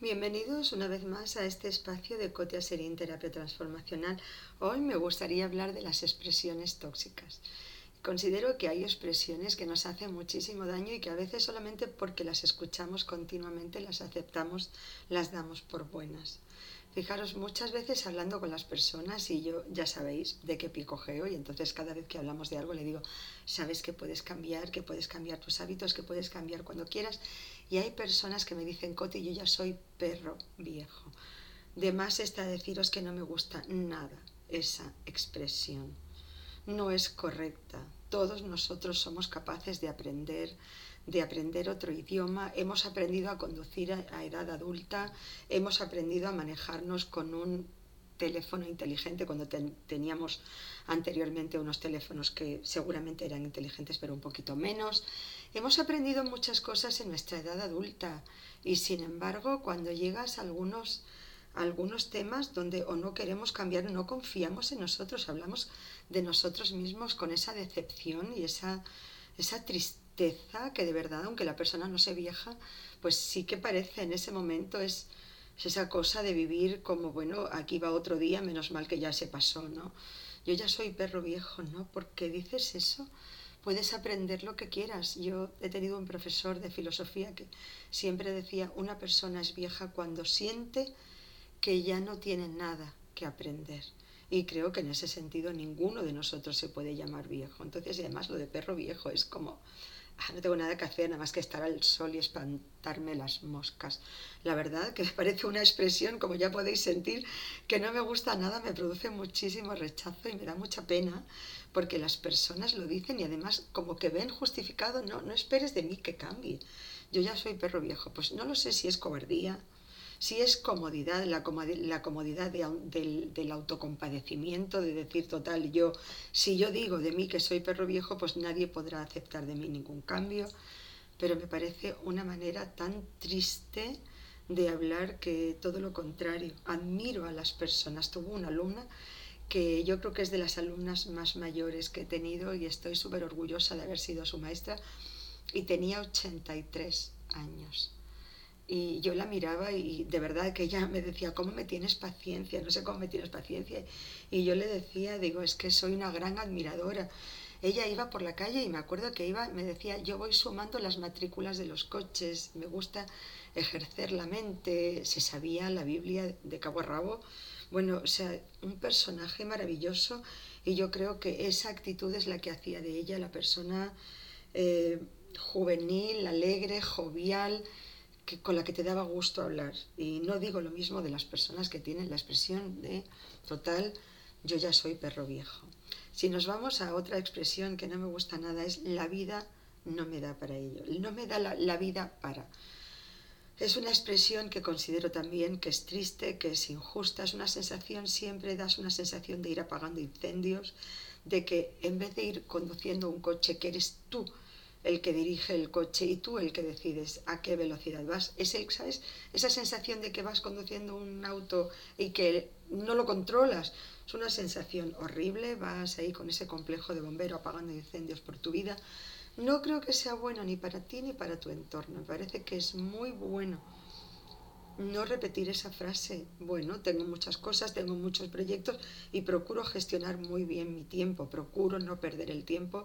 Bienvenidos una vez más a este espacio de Cotia Serín Terapia Transformacional. Hoy me gustaría hablar de las expresiones tóxicas. Considero que hay expresiones que nos hacen muchísimo daño y que a veces solamente porque las escuchamos continuamente las aceptamos, las damos por buenas. Fijaros, muchas veces hablando con las personas y yo ya sabéis de qué picojeo y entonces cada vez que hablamos de algo le digo, sabes que puedes cambiar, que puedes cambiar tus hábitos, que puedes cambiar cuando quieras y hay personas que me dicen, Coti, yo ya soy perro viejo. De más está deciros que no me gusta nada esa expresión no es correcta. Todos nosotros somos capaces de aprender, de aprender otro idioma, hemos aprendido a conducir a, edad adulta, hemos aprendido a manejarnos con un teléfono inteligente cuando teníamos anteriormente unos teléfonos que seguramente eran inteligentes pero un poquito menos. Hemos aprendido muchas cosas en nuestra edad adulta y sin embargo cuando llegas a algunos algunos temas donde o no queremos cambiar no confiamos en nosotros, hablamos de nosotros mismos con esa decepción y esa, esa tristeza que de verdad, aunque la persona no se vieja, pues sí que parece en ese momento es, esa cosa de vivir como, bueno, aquí va otro día, menos mal que ya se pasó, ¿no? Yo ya soy perro viejo, ¿no? ¿Por qué dices eso? Puedes aprender lo que quieras. Yo he tenido un profesor de filosofía que siempre decía, una persona es vieja cuando siente que ya no tienen nada que aprender. Y creo que en ese sentido ninguno de nosotros se puede llamar viejo. Entonces, además, lo de perro viejo es como, ah, no tengo nada que hacer, nada más que estar al sol y espantarme las moscas. La verdad que me parece una expresión, como ya podéis sentir, que no me gusta nada, me produce muchísimo rechazo y me da mucha pena, porque las personas lo dicen y además como que ven justificado, no, no esperes de mí que cambie. Yo ya soy perro viejo, pues no lo sé si es cobardía, si es comodidad, la, comodidad del, autocompadecimiento, de decir, total, yo, si yo digo de mí que soy perro viejo, pues nadie podrá aceptar de mí ningún cambio, pero me parece una manera tan triste de hablar que todo lo contrario. Admiro a las personas. Tuvo una alumna que yo creo que es de las alumnas más mayores que he tenido y estoy súper orgullosa de haber sido su maestra y tenía 83 años. Y yo la miraba y de verdad que ella me decía, ¿cómo me tienes paciencia? No sé cómo me tienes paciencia. Y yo le decía, digo, es que soy una gran admiradora. Ella iba por la calle y me acuerdo que iba, me decía, yo voy sumando las matrículas de los coches, me gusta ejercer la mente, se sabía la Biblia de cabo a rabo. Bueno, o sea, un personaje maravilloso y yo creo que esa actitud es la que hacía de ella la persona eh, juvenil, alegre, jovial, con la que te daba gusto hablar. Y no digo lo mismo de las personas que tienen la expresión de total, yo ya soy perro viejo. Si nos vamos a otra expresión que no me gusta nada, es la vida no me da para ello. No me da la, vida para. Es una expresión que considero también que es triste, que es injusta, es una sensación, siempre das una sensación de ir apagando incendios, de que en vez de ir conduciendo un coche que eres tú el que dirige el coche y tú el que decides a qué velocidad vas. Es el, ¿sabes? Esa sensación de que vas conduciendo un auto y que no lo controlas. Es una sensación horrible, vas ahí con ese complejo de bombero apagando incendios por tu vida. No creo que sea bueno ni para ti ni para tu entorno. Me parece que es muy bueno no repetir esa frase. Bueno, tengo muchas cosas, tengo muchos proyectos y procuro gestionar muy bien mi tiempo, procuro no perder el tiempo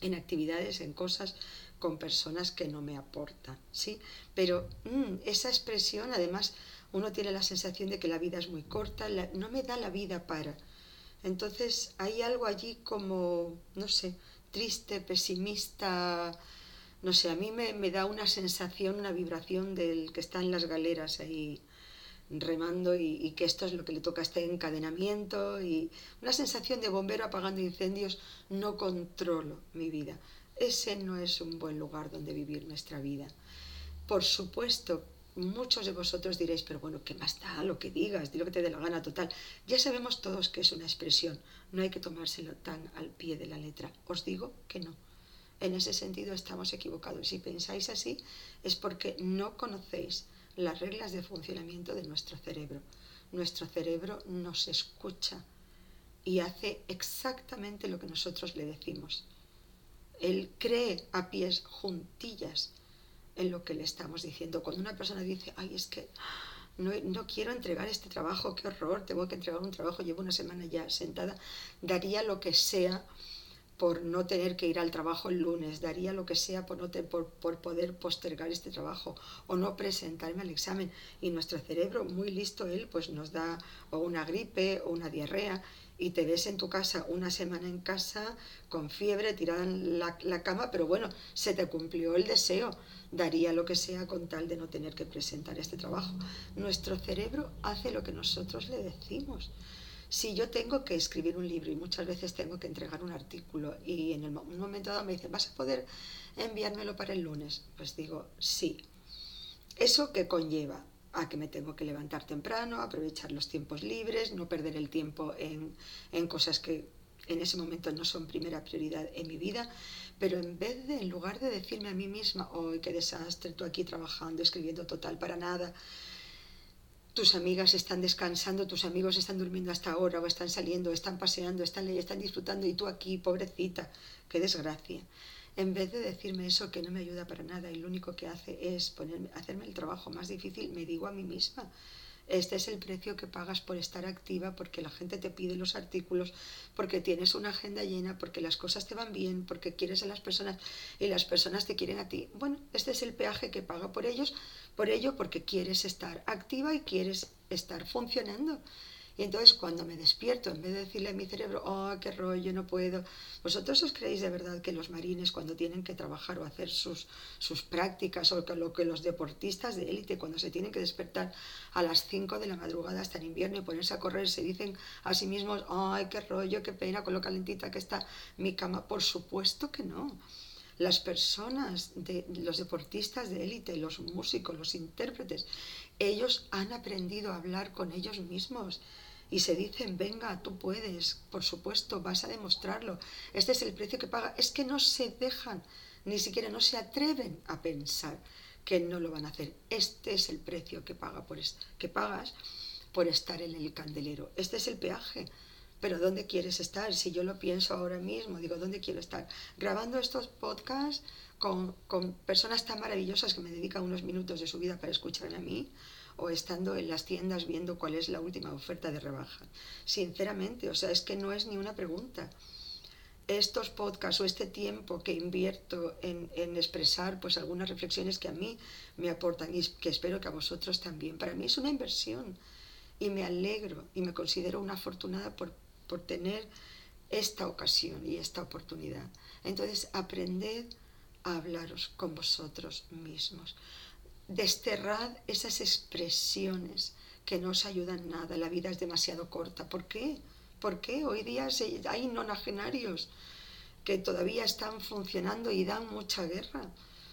en actividades, en cosas con personas que no me aportan, ¿sí? Pero mm, esa expresión, además, uno tiene la sensación de que la vida es muy corta, no me da la vida para. Entonces hay algo allí como, no sé, triste, pesimista, no sé, a mí me, me da una sensación, una vibración del que está en las galeras ahí remando y, que esto es lo que le toca este encadenamiento y una sensación de bombero apagando incendios, no controlo mi vida. Ese no es un buen lugar donde vivir nuestra vida. Por supuesto, muchos de vosotros diréis, pero bueno, ¿qué más da lo que digas? Di lo que te dé la gana total. Ya sabemos todos que es una expresión, no hay que tomárselo tan al pie de la letra. Os digo que no. En ese sentido estamos equivocados. Si pensáis así es porque no conocéis las reglas de funcionamiento de nuestro cerebro. Nuestro cerebro nos escucha y hace exactamente lo que nosotros le decimos. Él cree a pies juntillas en lo que le estamos diciendo. Cuando una persona dice, ay, es que no, no, quiero entregar este trabajo, qué horror, tengo que entregar un trabajo, llevo una semana ya sentada, daría lo que sea por no tener que ir al trabajo el lunes, daría lo que sea por, no por, por, poder postergar este trabajo o no presentarme al examen. Y nuestro cerebro, muy listo él, pues nos da o una gripe o una diarrea y te ves en tu casa una semana en casa con fiebre, tirada en la, la cama, pero bueno, se te cumplió el deseo. Daría lo que sea con tal de no tener que presentar este trabajo. Nuestro cerebro hace lo que nosotros le decimos si yo tengo que escribir un libro y muchas veces tengo que entregar un artículo y en el, un momento dado me dicen, ¿vas a poder enviármelo para el lunes? Pues digo, sí. ¿Eso qué conlleva? A que me tengo que levantar temprano, aprovechar los tiempos libres, no perder el tiempo en, en cosas que en ese momento no son primera prioridad en mi vida, pero en vez de, en lugar de decirme a mí misma, hoy qué desastre, tú aquí trabajando, escribiendo total para nada, tus amigas están descansando, tus amigos están durmiendo hasta ahora o están saliendo, están paseando, están, están disfrutando y tú aquí, pobrecita, qué desgracia. En vez de decirme eso que no me ayuda para nada y lo único que hace es ponerme, hacerme el trabajo más difícil, me digo a mí misma, este es el precio que pagas por estar activa, porque la gente te pide los artículos, porque tienes una agenda llena, porque las cosas te van bien, porque quieres a las personas y las personas te quieren a ti. Bueno, este es el peaje que paga por ellos, por ello, porque quieres estar activa y quieres estar funcionando. Y entonces cuando me despierto, en vez de decirle a mi cerebro, oh, qué rollo, no puedo, ¿vosotros os creéis de verdad que los marines cuando tienen que trabajar o hacer sus, sus prácticas o lo que los deportistas de élite cuando se tienen que despertar a las 5 de la madrugada hasta en invierno y ponerse a correr, se dicen a sí mismos, ay, qué rollo, qué pena con lo calentita que está mi cama? Por supuesto que no las personas, de, los deportistas de élite, los músicos, los intérpretes, ellos han aprendido a hablar con ellos mismos y se dicen, venga, tú puedes, por supuesto, vas a demostrarlo, este es el precio que paga, es que no se dejan, ni siquiera no se atreven a pensar que no lo van a hacer. Este es el precio que, paga por que pagas por estar en el candelero, este es el peaje. Pero ¿dónde quieres estar? Si yo lo pienso ahora mismo, digo, ¿dónde quiero estar? Grabando estos podcasts con, con personas tan maravillosas que me dedican unos minutos de su vida para escucharme a mí, o estando en las tiendas viendo cuál es la última oferta de rebaja. Sinceramente, o sea, es que no es ni una pregunta. Estos podcasts o este tiempo que invierto en, expresar pues algunas reflexiones que a mí me aportan y que espero que a vosotros también, para mí es una inversión y me alegro y me considero una afortunada por, por tener esta ocasión y esta oportunidad. Entonces, aprended a hablaros con vosotros mismos desterrad esas expresiones que no os ayudan nada. La vida es demasiado corta. ¿Por qué? ¿Por qué? Hoy día hay nonagenarios que todavía están funcionando y dan mucha guerra.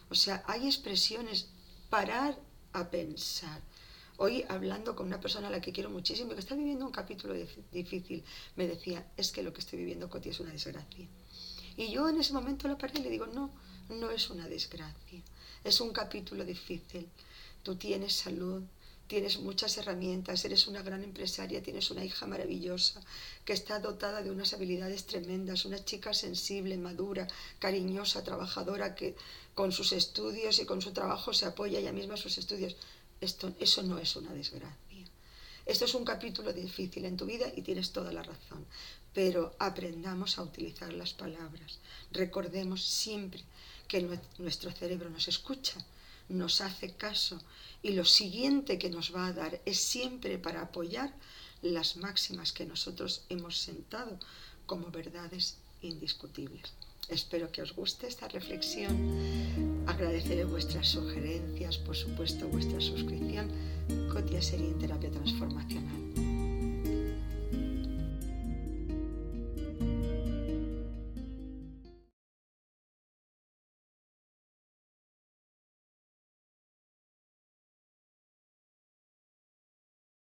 O sea, hay expresiones, parar a pensar. Hoy hablando con una persona a la que quiero muchísimo que está viviendo un capítulo difícil, me decía, es que lo que estoy viviendo, Coti, es una desgracia. Y yo en ese momento la paré y le digo, no, no es una desgracia es un capítulo difícil. Tú tienes salud, tienes muchas herramientas, eres una gran empresaria, tienes una hija maravillosa que está dotada de unas habilidades tremendas, una chica sensible, madura, cariñosa, trabajadora, que con sus estudios y con su trabajo se apoya ella misma a sus estudios. Esto, eso no es una desgracia. Esto es un capítulo difícil en tu vida y tienes toda la razón. Pero aprendamos a utilizar las palabras. Recordemos siempre que nuestro cerebro nos escucha, nos hace caso y lo siguiente que nos va a dar es siempre para apoyar las máximas que nosotros hemos sentado como verdades indiscutibles. Espero que os guste esta reflexión. Agradeceré vuestras sugerencias, por supuesto vuestra suscripción. Cotia Sería en Terapia Transformacional.